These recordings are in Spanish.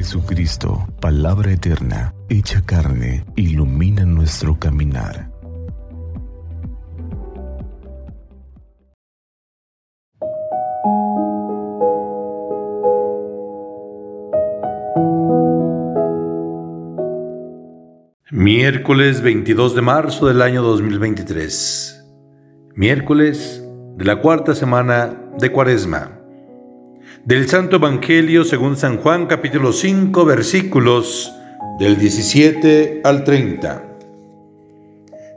Jesucristo, palabra eterna, hecha carne, ilumina nuestro caminar. Miércoles 22 de marzo del año 2023. Miércoles de la cuarta semana de Cuaresma. Del Santo Evangelio según San Juan capítulo 5 versículos del 17 al 30.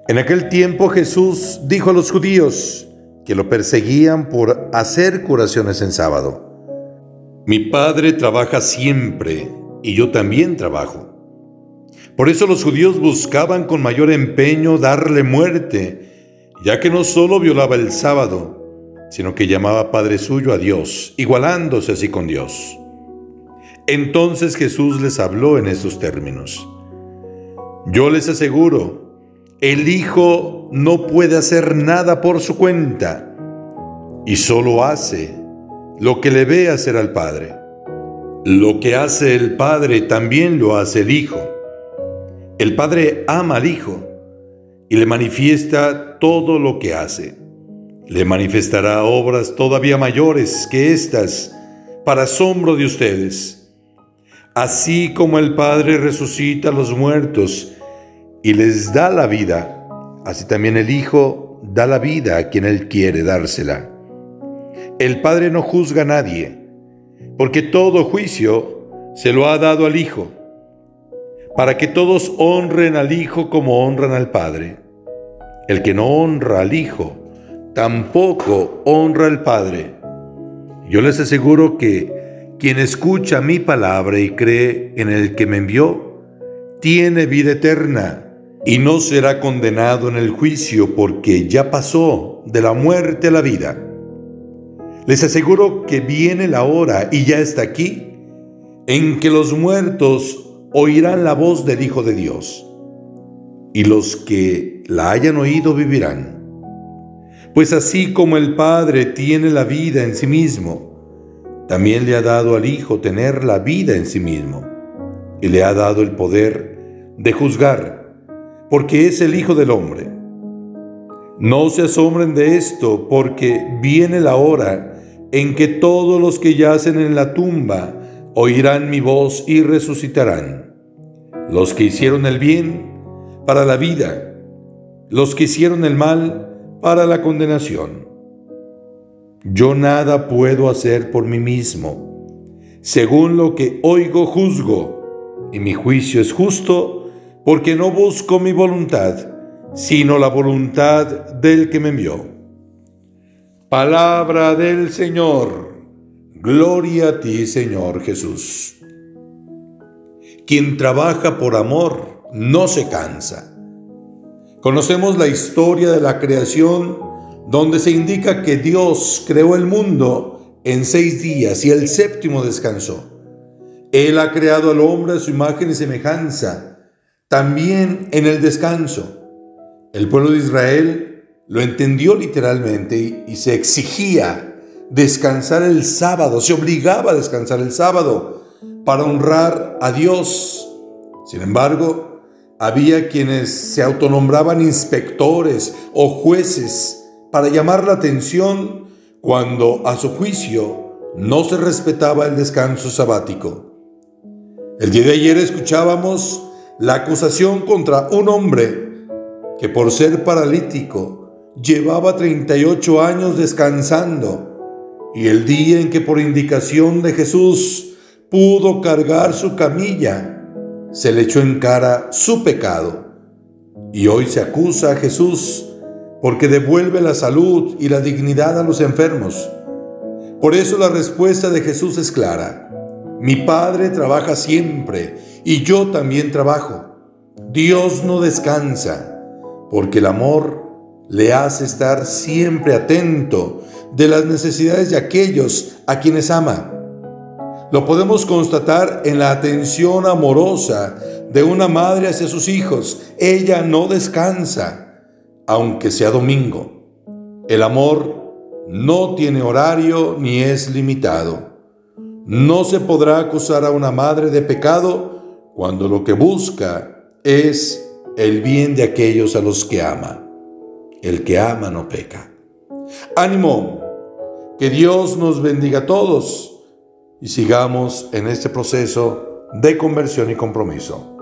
En aquel tiempo Jesús dijo a los judíos que lo perseguían por hacer curaciones en sábado. Mi Padre trabaja siempre y yo también trabajo. Por eso los judíos buscaban con mayor empeño darle muerte, ya que no solo violaba el sábado, sino que llamaba Padre suyo a Dios, igualándose así con Dios. Entonces Jesús les habló en estos términos. Yo les aseguro, el Hijo no puede hacer nada por su cuenta, y solo hace lo que le ve hacer al Padre. Lo que hace el Padre también lo hace el Hijo. El Padre ama al Hijo y le manifiesta todo lo que hace le manifestará obras todavía mayores que estas, para asombro de ustedes. Así como el Padre resucita a los muertos y les da la vida, así también el Hijo da la vida a quien Él quiere dársela. El Padre no juzga a nadie, porque todo juicio se lo ha dado al Hijo, para que todos honren al Hijo como honran al Padre. El que no honra al Hijo, tampoco honra al Padre. Yo les aseguro que quien escucha mi palabra y cree en el que me envió, tiene vida eterna y no será condenado en el juicio porque ya pasó de la muerte a la vida. Les aseguro que viene la hora y ya está aquí en que los muertos oirán la voz del Hijo de Dios y los que la hayan oído vivirán. Pues así como el Padre tiene la vida en sí mismo, también le ha dado al Hijo tener la vida en sí mismo, y le ha dado el poder de juzgar, porque es el Hijo del Hombre. No se asombren de esto, porque viene la hora en que todos los que yacen en la tumba oirán mi voz y resucitarán. Los que hicieron el bien para la vida, los que hicieron el mal para la condenación. Yo nada puedo hacer por mí mismo. Según lo que oigo, juzgo, y mi juicio es justo, porque no busco mi voluntad, sino la voluntad del que me envió. Palabra del Señor. Gloria a ti, Señor Jesús. Quien trabaja por amor no se cansa Conocemos la historia de la creación donde se indica que Dios creó el mundo en seis días y el séptimo descansó. Él ha creado al hombre a su imagen y semejanza, también en el descanso. El pueblo de Israel lo entendió literalmente y, se exigía descansar el sábado, se obligaba a descansar el sábado para honrar a Dios. Sin embargo, había quienes se autonombraban inspectores o jueces para llamar la atención cuando a su juicio no se respetaba el descanso sabático. El día de ayer escuchábamos la acusación contra un hombre que por ser paralítico llevaba 38 años descansando y el día en que por indicación de Jesús pudo cargar su camilla, se le echó en cara su pecado y hoy se acusa a Jesús porque devuelve la salud y la dignidad a los enfermos. Por eso la respuesta de Jesús es clara. Mi Padre trabaja siempre y yo también trabajo. Dios no descansa porque el amor le hace estar siempre atento de las necesidades de aquellos a quienes ama. Lo podemos constatar en la atención amorosa de una madre hacia sus hijos. Ella no descansa, aunque sea domingo. El amor no tiene horario ni es limitado. No se podrá acusar a una madre de pecado cuando lo que busca es el bien de aquellos a los que ama. El que ama no peca. Ánimo, que Dios nos bendiga a todos y sigamos en este proceso de conversión y compromiso.